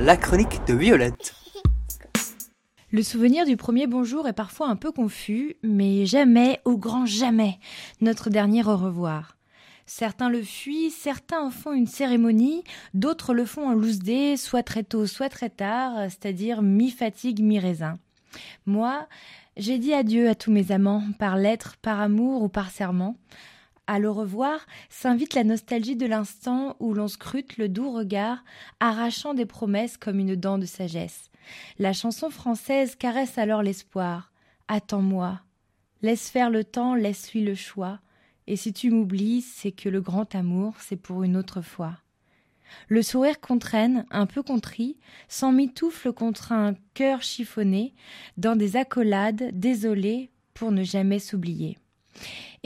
la chronique de Violette. Le souvenir du premier bonjour est parfois un peu confus, mais jamais, au grand jamais, notre dernier au revoir. Certains le fuient, certains en font une cérémonie, d'autres le font en loose day, soit très tôt, soit très tard, c'est-à-dire mi-fatigue, mi-raisin. Moi, j'ai dit adieu à tous mes amants, par lettre, par amour ou par serment. À le revoir s'invite la nostalgie de l'instant où l'on scrute le doux regard, arrachant des promesses comme une dent de sagesse. La chanson française caresse alors l'espoir. Attends-moi. Laisse faire le temps, laisse-lui le choix. Et si tu m'oublies, c'est que le grand amour, c'est pour une autre fois. Le sourire contraine, un peu contrit, s'emmitoufle contre un cœur chiffonné, dans des accolades, désolées, pour ne jamais s'oublier.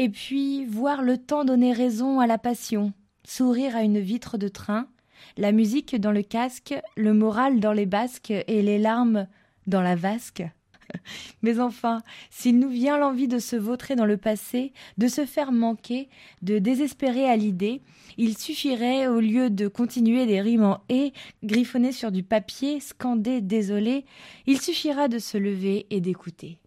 Et puis voir le temps donner raison à la passion, sourire à une vitre de train, la musique dans le casque, le moral dans les basques et les larmes dans la vasque. Mais enfin, s'il nous vient l'envie de se vautrer dans le passé, de se faire manquer, de désespérer à l'idée, il suffirait, au lieu de continuer des rimes en et, griffonner sur du papier, scander désolé, il suffira de se lever et d'écouter.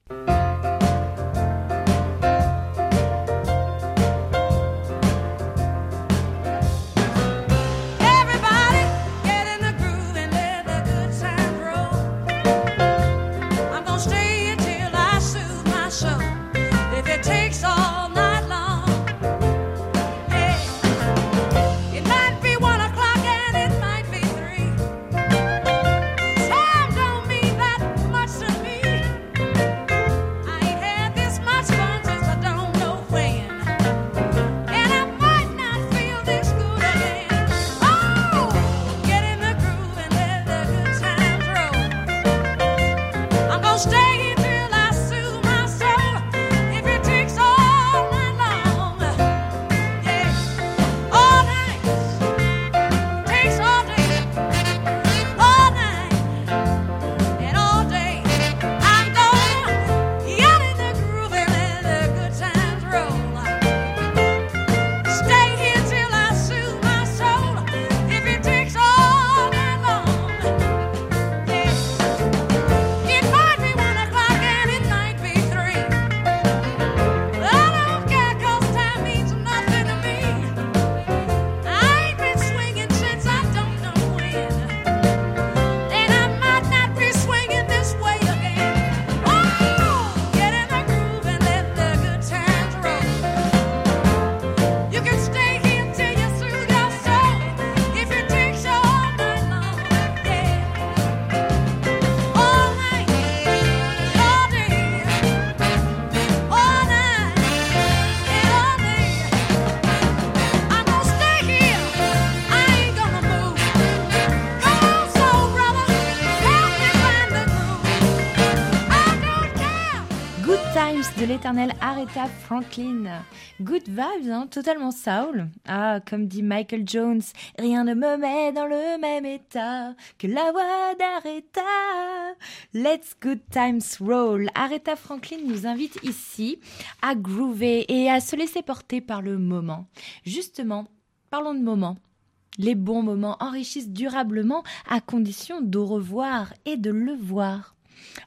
De l'éternel Aretha Franklin. Good vibes, hein, totalement soul. Ah, comme dit Michael Jones, rien ne me met dans le même état que la voix d'Aretha. Let's good times roll. Aretha Franklin nous invite ici à groover et à se laisser porter par le moment. Justement, parlons de moment. Les bons moments enrichissent durablement à condition de revoir et de le voir.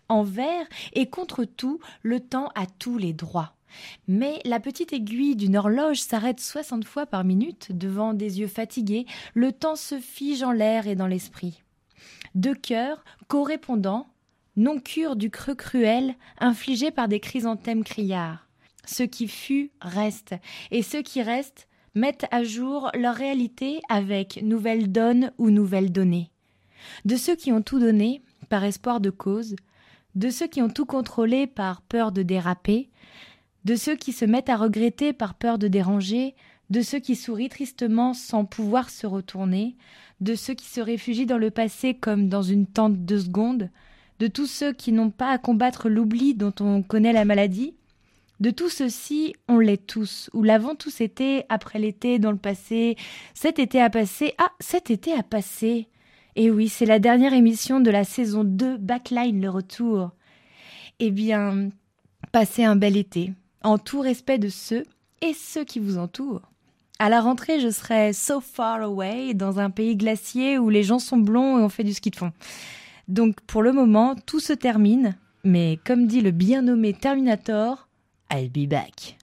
Envers et contre tout, le temps a tous les droits. Mais la petite aiguille d'une horloge s'arrête soixante fois par minute devant des yeux fatigués, le temps se fige en l'air et dans l'esprit. Deux cœurs, correspondants, non-cure du creux cruel infligé par des chrysanthèmes criards. Ce qui fut reste, et ceux qui restent mettent à jour leur réalité avec nouvelles donnes ou nouvelles données. De ceux qui ont tout donné, par espoir de cause, de ceux qui ont tout contrôlé par peur de déraper, de ceux qui se mettent à regretter par peur de déranger, de ceux qui sourient tristement sans pouvoir se retourner, de ceux qui se réfugient dans le passé comme dans une tente de secondes, de tous ceux qui n'ont pas à combattre l'oubli dont on connaît la maladie. De tout ceci, on l'est tous, ou l'avons tous été après l'été dans le passé, cet été a passé, ah, cet été a passé. Et oui, c'est la dernière émission de la saison 2, Backline le retour. Eh bien, passez un bel été, en tout respect de ceux et ceux qui vous entourent. À la rentrée, je serai so far away dans un pays glacier où les gens sont blonds et on fait du ski de fond. Donc pour le moment, tout se termine, mais comme dit le bien nommé Terminator, I'll be back.